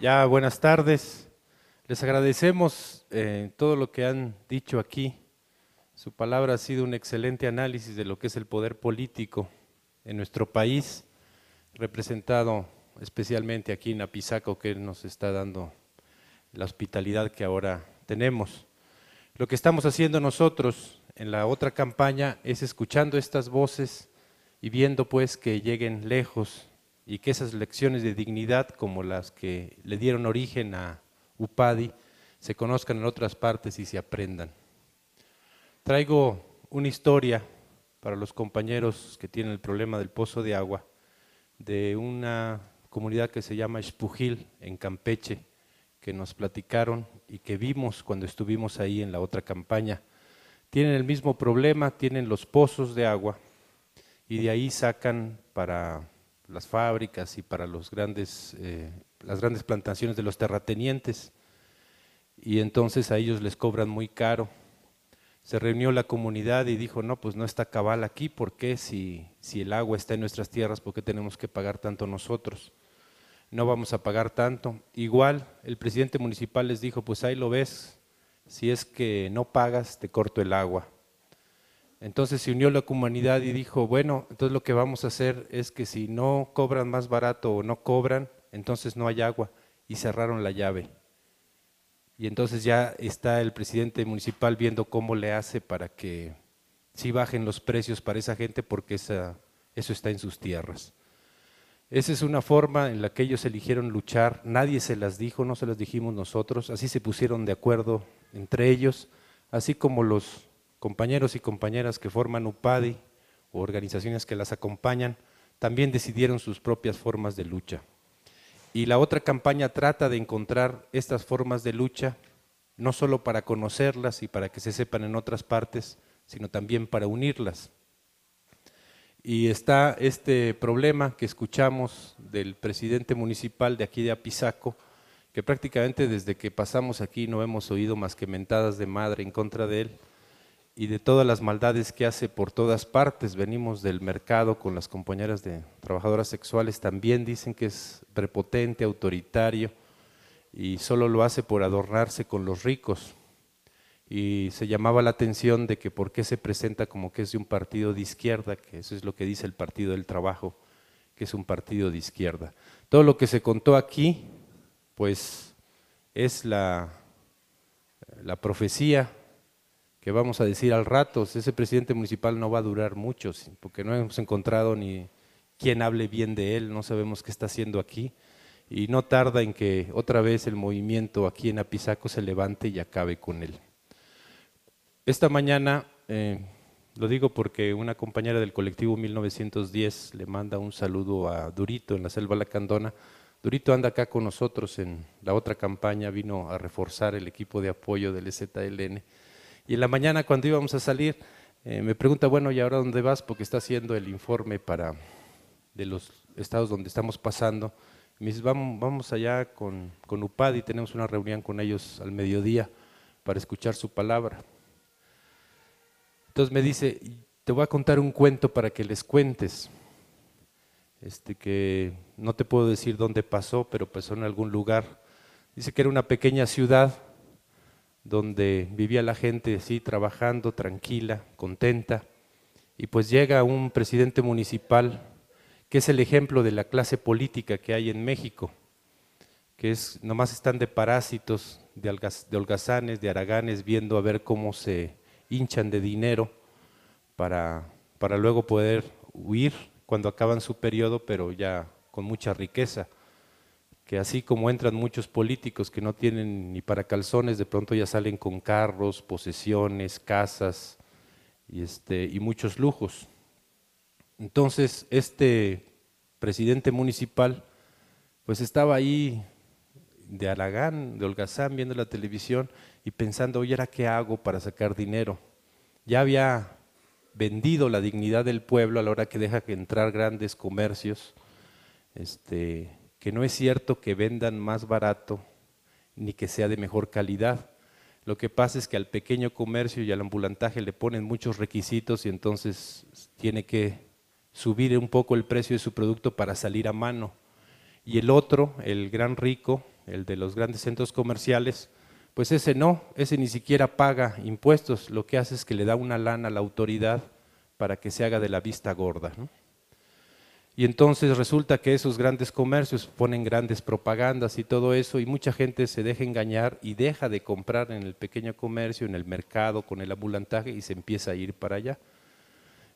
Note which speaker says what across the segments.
Speaker 1: Ya, buenas tardes. Les agradecemos eh, todo lo que han dicho aquí. Su palabra ha sido un excelente análisis de lo que es el poder político en nuestro país, representado especialmente aquí en Apizaco, que nos está dando la hospitalidad que ahora tenemos. Lo que estamos haciendo nosotros en la otra campaña es escuchando estas voces y viendo pues que lleguen lejos y que esas lecciones de dignidad como las que le dieron origen a UPADI se conozcan en otras partes y se aprendan. Traigo una historia para los compañeros que tienen el problema del pozo de agua de una comunidad que se llama Espujil en Campeche, que nos platicaron y que vimos cuando estuvimos ahí en la otra campaña. Tienen el mismo problema, tienen los pozos de agua y de ahí sacan para las fábricas y para los grandes, eh, las grandes plantaciones de los terratenientes y entonces a ellos les cobran muy caro. Se reunió la comunidad y dijo, no, pues no está cabal aquí, ¿por qué si, si el agua está en nuestras tierras, por qué tenemos que pagar tanto nosotros? No vamos a pagar tanto. Igual el presidente municipal les dijo, pues ahí lo ves, si es que no pagas, te corto el agua. Entonces se unió la comunidad y dijo, bueno, entonces lo que vamos a hacer es que si no cobran más barato o no cobran, entonces no hay agua. Y cerraron la llave. Y entonces ya está el presidente municipal viendo cómo le hace para que sí bajen los precios para esa gente porque esa, eso está en sus tierras. Esa es una forma en la que ellos eligieron luchar, nadie se las dijo, no se las dijimos nosotros, así se pusieron de acuerdo entre ellos, así como los compañeros y compañeras que forman UPADI o organizaciones que las acompañan, también decidieron sus propias formas de lucha. Y la otra campaña trata de encontrar estas formas de lucha, no solo para conocerlas y para que se sepan en otras partes, sino también para unirlas. Y está este problema que escuchamos del presidente municipal de aquí de Apizaco, que prácticamente desde que pasamos aquí no hemos oído más que mentadas de madre en contra de él, y de todas las maldades que hace por todas partes. Venimos del mercado con las compañeras de trabajadoras sexuales, también dicen que es prepotente, autoritario y solo lo hace por adornarse con los ricos. Y se llamaba la atención de que por qué se presenta como que es de un partido de izquierda, que eso es lo que dice el Partido del Trabajo, que es un partido de izquierda. Todo lo que se contó aquí, pues es la, la profecía que vamos a decir al rato, ese presidente municipal no va a durar mucho, porque no hemos encontrado ni quien hable bien de él, no sabemos qué está haciendo aquí, y no tarda en que otra vez el movimiento aquí en Apizaco se levante y acabe con él. Esta mañana, eh, lo digo porque una compañera del colectivo 1910 le manda un saludo a Durito en la selva Lacandona. Durito anda acá con nosotros en la otra campaña, vino a reforzar el equipo de apoyo del EZLN y en la mañana cuando íbamos a salir, eh, me pregunta, bueno, ¿y ahora dónde vas? Porque está haciendo el informe para de los estados donde estamos pasando. me dice, vamos, vamos allá con, con y tenemos una reunión con ellos al mediodía para escuchar su palabra. Entonces me dice, te voy a contar un cuento para que les cuentes, este que no te puedo decir dónde pasó, pero pasó en algún lugar. Dice que era una pequeña ciudad donde vivía la gente así trabajando, tranquila, contenta, y pues llega un presidente municipal que es el ejemplo de la clase política que hay en México, que es nomás están de parásitos, de, holgazanes, de araganes, viendo a ver cómo se hinchan de dinero para, para luego poder huir cuando acaban su periodo, pero ya con mucha riqueza que así como entran muchos políticos que no tienen ni para calzones, de pronto ya salen con carros, posesiones, casas y, este, y muchos lujos. Entonces, este presidente municipal, pues estaba ahí de Aragán, de Holgazán, viendo la televisión y pensando, oye, ¿ahora qué hago para sacar dinero? Ya había vendido la dignidad del pueblo a la hora que deja que entrar grandes comercios, este, que no es cierto que vendan más barato ni que sea de mejor calidad. Lo que pasa es que al pequeño comercio y al ambulantaje le ponen muchos requisitos y entonces tiene que subir un poco el precio de su producto para salir a mano. Y el otro, el gran rico, el de los grandes centros comerciales, pues ese no, ese ni siquiera paga impuestos, lo que hace es que le da una lana a la autoridad para que se haga de la vista gorda. Y entonces resulta que esos grandes comercios ponen grandes propagandas y todo eso, y mucha gente se deja engañar y deja de comprar en el pequeño comercio, en el mercado, con el ambulantaje y se empieza a ir para allá.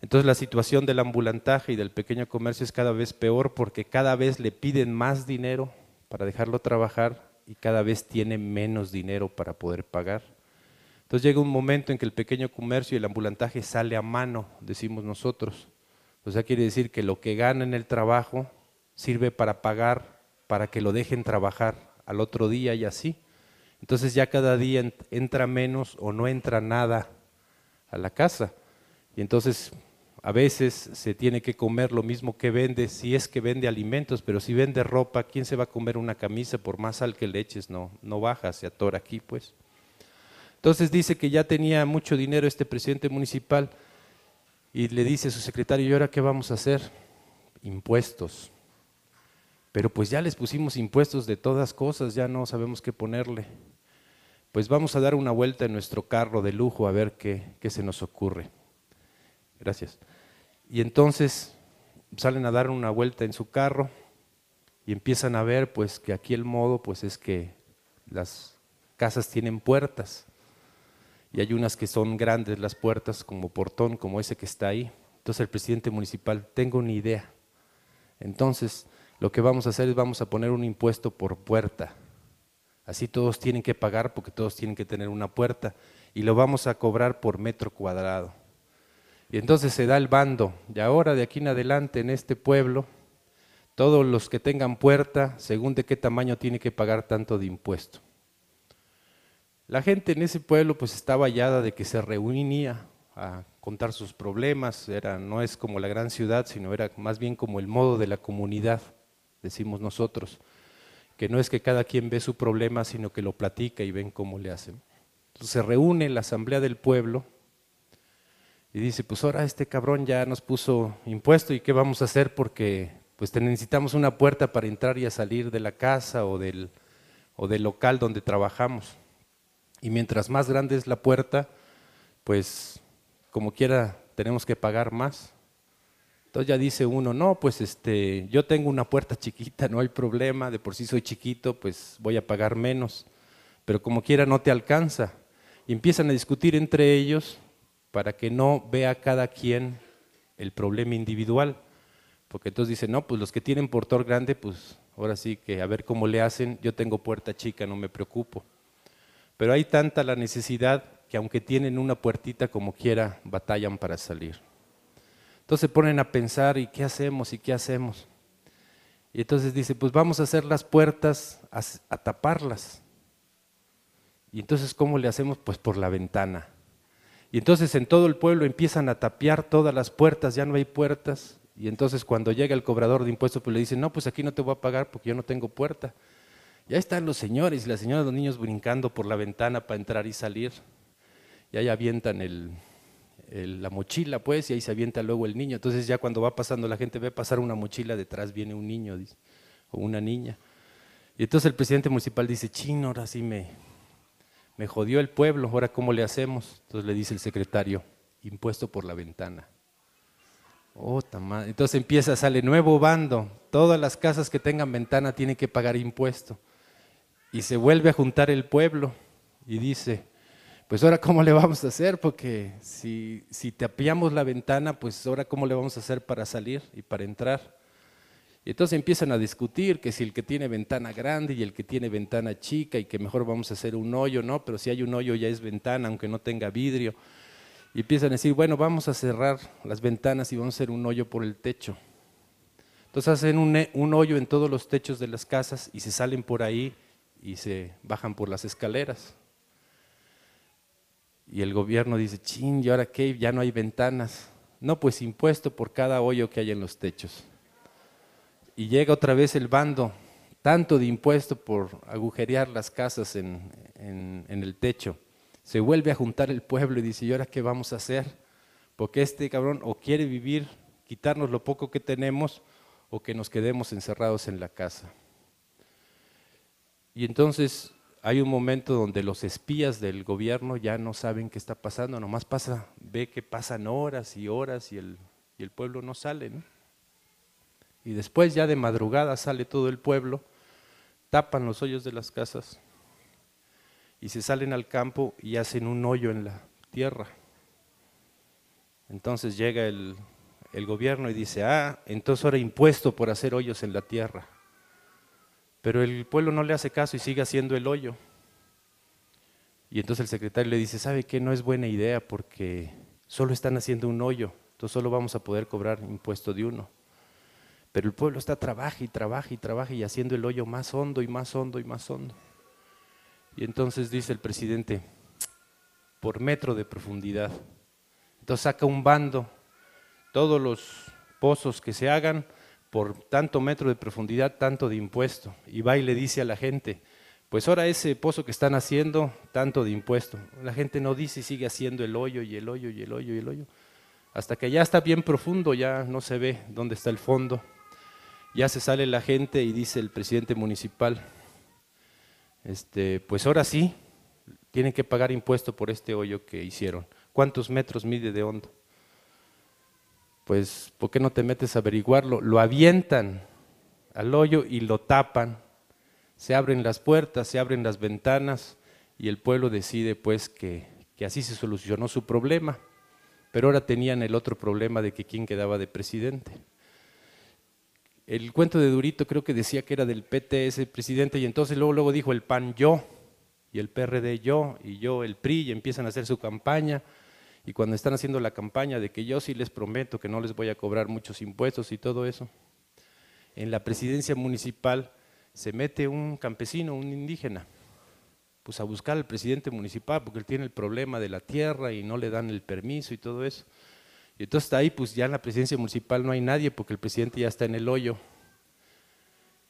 Speaker 1: Entonces la situación del ambulantaje y del pequeño comercio es cada vez peor porque cada vez le piden más dinero para dejarlo trabajar y cada vez tiene menos dinero para poder pagar. Entonces llega un momento en que el pequeño comercio y el ambulantaje sale a mano, decimos nosotros. O sea, quiere decir que lo que gana en el trabajo sirve para pagar, para que lo dejen trabajar al otro día y así. Entonces ya cada día entra menos o no entra nada a la casa. Y entonces a veces se tiene que comer lo mismo que vende, si es que vende alimentos, pero si vende ropa, ¿quién se va a comer una camisa por más sal que le eches? No, no baja, se atora aquí pues. Entonces dice que ya tenía mucho dinero este presidente municipal y le dice a su secretario, ¿y ahora qué vamos a hacer? Impuestos. Pero pues ya les pusimos impuestos de todas cosas, ya no sabemos qué ponerle. Pues vamos a dar una vuelta en nuestro carro de lujo a ver qué, qué se nos ocurre. Gracias. Y entonces salen a dar una vuelta en su carro y empiezan a ver pues que aquí el modo pues es que las casas tienen puertas y hay unas que son grandes las puertas como portón como ese que está ahí. Entonces el presidente municipal, tengo una idea. Entonces lo que vamos a hacer es vamos a poner un impuesto por puerta. Así todos tienen que pagar porque todos tienen que tener una puerta y lo vamos a cobrar por metro cuadrado. Y entonces se da el bando. Y ahora de aquí en adelante en este pueblo, todos los que tengan puerta, según de qué tamaño tiene que pagar tanto de impuesto. La gente en ese pueblo pues estaba hallada de que se reunía a contar sus problemas, era, no es como la gran ciudad, sino era más bien como el modo de la comunidad, decimos nosotros, que no es que cada quien ve su problema, sino que lo platica y ven cómo le hacen. Entonces se reúne la asamblea del pueblo y dice, pues ahora este cabrón ya nos puso impuesto y qué vamos a hacer porque pues necesitamos una puerta para entrar y salir de la casa o del, o del local donde trabajamos. Y mientras más grande es la puerta, pues como quiera tenemos que pagar más. Entonces ya dice uno, no, pues este, yo tengo una puerta chiquita, no hay problema, de por sí soy chiquito, pues voy a pagar menos, pero como quiera no te alcanza. Y empiezan a discutir entre ellos para que no vea cada quien el problema individual. Porque entonces dice, no, pues los que tienen portor grande, pues ahora sí que a ver cómo le hacen, yo tengo puerta chica, no me preocupo. Pero hay tanta la necesidad que aunque tienen una puertita como quiera, batallan para salir. Entonces se ponen a pensar, ¿y qué hacemos? ¿Y qué hacemos? Y entonces dice, pues vamos a hacer las puertas, a, taparlas. Y entonces, ¿cómo le hacemos? Pues por la ventana. Y entonces en todo el pueblo empiezan a tapiar todas las puertas, ya no hay puertas. Y entonces cuando llega el cobrador de impuestos, pues le dicen, no, pues aquí no te voy a pagar porque yo no tengo puerta. Ya están los señores y las señoras, los niños brincando por la ventana para entrar y salir. Y ahí avientan el, la mochila, pues, y ahí se avienta luego el niño. Entonces ya cuando va pasando la gente ve pasar una mochila, detrás viene un niño o una niña. Y entonces el presidente municipal dice, chino, ahora sí me, me jodió el pueblo, ahora cómo le hacemos. Entonces le dice el secretario, impuesto por la ventana. Oh, Entonces empieza, sale nuevo bando, todas las casas que tengan ventana tienen que pagar impuesto. Y se vuelve a juntar el pueblo y dice, pues ahora cómo le vamos a hacer, porque si, si tapiamos la ventana, pues ahora cómo le vamos a hacer para salir y para entrar. Y entonces empiezan a discutir que si el que tiene ventana grande y el que tiene ventana chica y que mejor vamos a hacer un hoyo, ¿no? Pero si hay un hoyo ya es ventana, aunque no tenga vidrio. Y empiezan a decir, bueno, vamos a cerrar las ventanas y vamos a hacer un hoyo por el techo. Entonces hacen un, un hoyo en todos los techos de las casas y se salen por ahí y se bajan por las escaleras. Y el gobierno dice, chin, ¿y ahora qué? Ya no hay ventanas. No, pues impuesto por cada hoyo que hay en los techos y llega otra vez el bando, tanto de impuesto por agujerear las casas en, el techo. Se vuelve a juntar el pueblo y dice, ¿y ahora qué vamos a hacer? Porque este cabrón o quiere vivir, quitarnos lo poco que tenemos, o que nos quedemos encerrados en la casa. Y entonces hay un momento donde los espías del gobierno ya no saben qué está pasando, nomás pasa, ve que pasan horas y horas y el, y el pueblo no sale. Y después ya de madrugada sale todo el pueblo, tapan los hoyos de las casas y se salen al campo y hacen un hoyo en la tierra. Entonces llega el, el gobierno y dice, ah, entonces ahora impuesto por hacer hoyos en la tierra. Pero el pueblo no le hace caso y sigue haciendo el hoyo. Y entonces el secretario le dice, ¿sabe qué? No es buena idea porque solo están haciendo un hoyo, entonces solo vamos a poder cobrar impuesto de uno. Pero el pueblo está trabaja y trabaja y trabaja y haciendo el hoyo más hondo y más hondo y más hondo. Y entonces dice el presidente, por metro de profundidad. Entonces saca un bando, todos los pozos que se hagan, por tanto metro de profundidad, tanto de impuesto. Y va y le dice a la gente, pues ahora ese pozo que están haciendo, tanto de impuesto. La gente no dice y sigue haciendo el hoyo y el hoyo y el hoyo y el hoyo. Hasta que ya está bien profundo, ya no se ve dónde está el fondo. Ya se sale la gente y dice el presidente municipal, este, pues ahora sí, tienen que pagar impuesto por este hoyo que hicieron. ¿Cuántos metros mide de hondo? Pues ¿por qué no te metes a averiguarlo? Lo avientan al hoyo y lo tapan. Se abren las puertas, se abren las ventanas y el pueblo decide pues que, que así se solucionó su problema. Pero ahora tenían el otro problema de que quién quedaba de presidente. El cuento de Durito creo que decía que era del PT ese presidente y entonces luego, luego dijo el PAN yo y el PRD yo y yo el PRI y empiezan a hacer su campaña y cuando están haciendo la campaña de que yo sí les prometo que no les voy a cobrar muchos impuestos y todo eso, en la presidencia municipal se mete un campesino, un indígena, pues a buscar al presidente municipal porque él tiene el problema de la tierra y no le dan el permiso y todo eso. Y entonces está ahí, pues ya en la presidencia municipal no hay nadie porque el presidente ya está en el hoyo.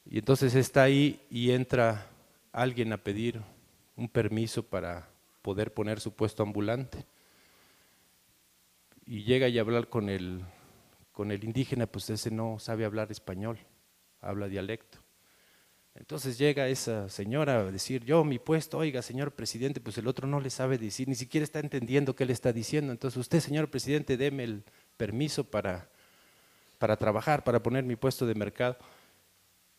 Speaker 1: Y entonces está ahí y entra alguien a pedir un permiso para poder poner su puesto ambulante y llega y hablar con el, con el indígena, pues ese no sabe hablar español, habla dialecto. Entonces llega esa señora a decir, yo mi puesto, oiga señor presidente, pues el otro no le sabe decir, ni siquiera está entendiendo qué le está diciendo. Entonces usted señor presidente, deme el permiso para, para trabajar, para poner mi puesto de mercado.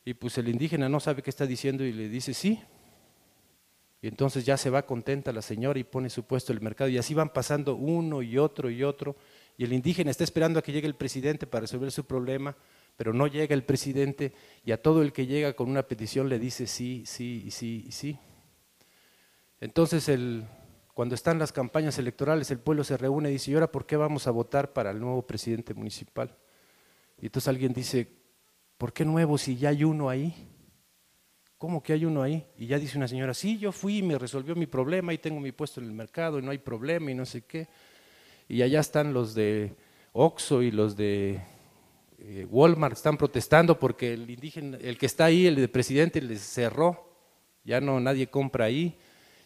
Speaker 1: Y pues el indígena no sabe qué está diciendo y le dice, sí, y entonces ya se va contenta la señora y pone su puesto en el mercado. Y así van pasando uno y otro y otro. Y el indígena está esperando a que llegue el presidente para resolver su problema, pero no llega el presidente y a todo el que llega con una petición le dice sí, sí, sí, sí. Entonces el, cuando están las campañas electorales el pueblo se reúne y dice, ¿y ahora por qué vamos a votar para el nuevo presidente municipal? Y entonces alguien dice, ¿por qué nuevo si ya hay uno ahí? ¿Cómo que hay uno ahí? Y ya dice una señora, sí, yo fui y me resolvió mi problema y tengo mi puesto en el mercado y no hay problema y no sé qué. Y allá están los de Oxxo y los de eh, Walmart, están protestando porque el indígena, el que está ahí, el de presidente, les cerró, ya no nadie compra ahí.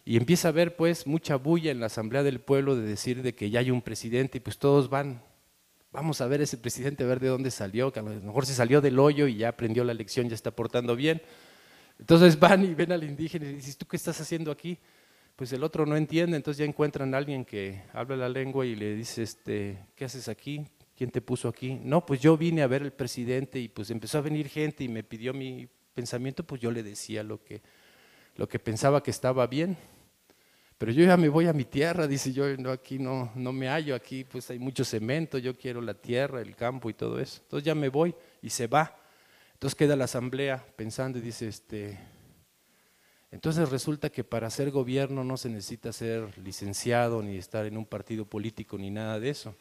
Speaker 1: Y empieza a haber pues mucha bulla en la asamblea del pueblo de decir de que ya hay un presidente y pues todos van, vamos a ver ese presidente, a ver de dónde salió, que a lo mejor se salió del hoyo y ya aprendió la lección, ya está portando bien. Entonces van y ven al indígena y dicen, ¿tú qué estás haciendo aquí? Pues el otro no entiende, entonces ya encuentran a alguien que habla la lengua y le dice, este, ¿qué haces aquí? ¿Quién te puso aquí? No, pues yo vine a ver al presidente y pues empezó a venir gente y me pidió mi pensamiento, pues yo le decía lo que, lo que pensaba que estaba bien. Pero yo ya me voy a mi tierra, dice yo, no, aquí no, no me hallo, aquí pues hay mucho cemento, yo quiero la tierra, el campo y todo eso. Entonces ya me voy y se va. Entonces queda la asamblea pensando y dice, este, entonces resulta que para ser gobierno no se necesita ser licenciado ni estar en un partido político ni nada de eso.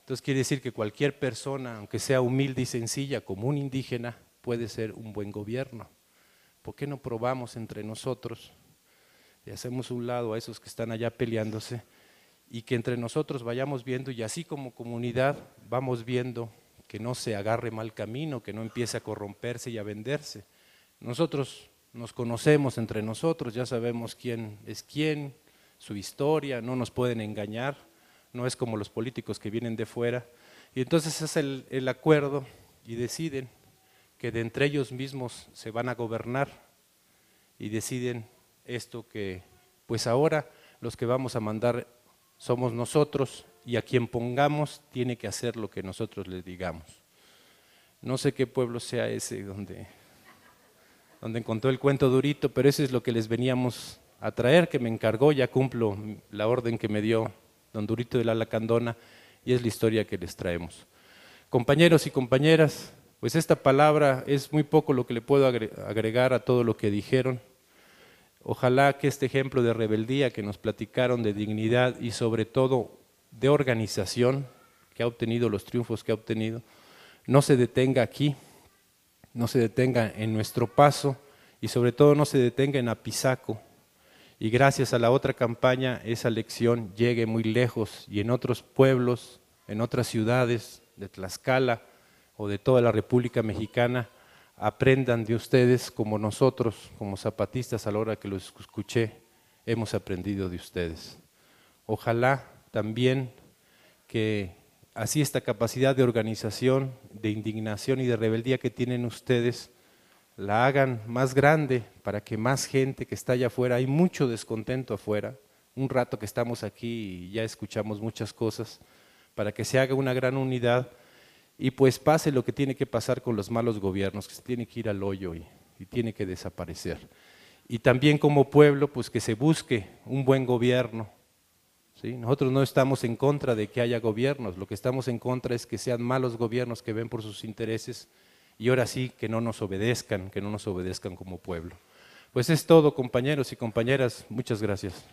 Speaker 1: Entonces quiere decir que cualquier persona, aunque sea humilde y sencilla como un indígena, puede ser un buen gobierno. ¿Por qué no probamos entre nosotros y hacemos un lado a esos que están allá peleándose y que entre nosotros vayamos viendo y así como comunidad vamos viendo que no se agarre mal camino, que no empiece a corromperse y a venderse. Nosotros nos conocemos entre nosotros, ya sabemos quién es quién, su historia, no nos pueden engañar, no es como los políticos que vienen de fuera. Y entonces es el, acuerdo y deciden que de entre ellos mismos se van a gobernar y deciden esto que pues ahora los que vamos a mandar somos nosotros y a quien pongamos tiene que hacer lo que nosotros le digamos. No sé qué pueblo sea ese donde, donde encontró el cuento durito, pero eso es lo que les veníamos a traer, que me encargó, ya cumplo la orden que me dio don Durito de la Lacandona y es la historia que les traemos. Compañeros y compañeras, pues esta palabra es muy poco lo que le puedo agregar a todo lo que dijeron. Ojalá que este ejemplo de rebeldía que nos platicaron, de dignidad y sobre todo de organización que ha obtenido, los triunfos que ha obtenido, no se detenga aquí, no se detenga en nuestro paso y sobre todo no se detenga en Apizaco. Y gracias a la otra campaña esa lección llegue muy lejos y en otros pueblos, en otras ciudades de Tlaxcala o de toda la República Mexicana aprendan de ustedes como nosotros, como zapatistas a la hora que los escuché, hemos aprendido de ustedes. Ojalá también que así esta capacidad de organización, de indignación y de rebeldía que tienen ustedes, la hagan más grande para que más gente que está allá afuera, hay mucho descontento afuera, un rato que estamos aquí y ya escuchamos muchas cosas, para que se haga una gran unidad y pues pase lo que tiene que pasar con los malos gobiernos, que se tiene que ir al hoyo y, tiene que desaparecer. Y también como pueblo, pues que se busque un buen gobierno. Nosotros no estamos en contra de que haya gobiernos, lo que estamos en contra es que sean malos gobiernos que ven por sus intereses y ahora sí que no nos obedezcan, que no nos obedezcan como pueblo. Pues es todo, compañeros y compañeras. Muchas gracias.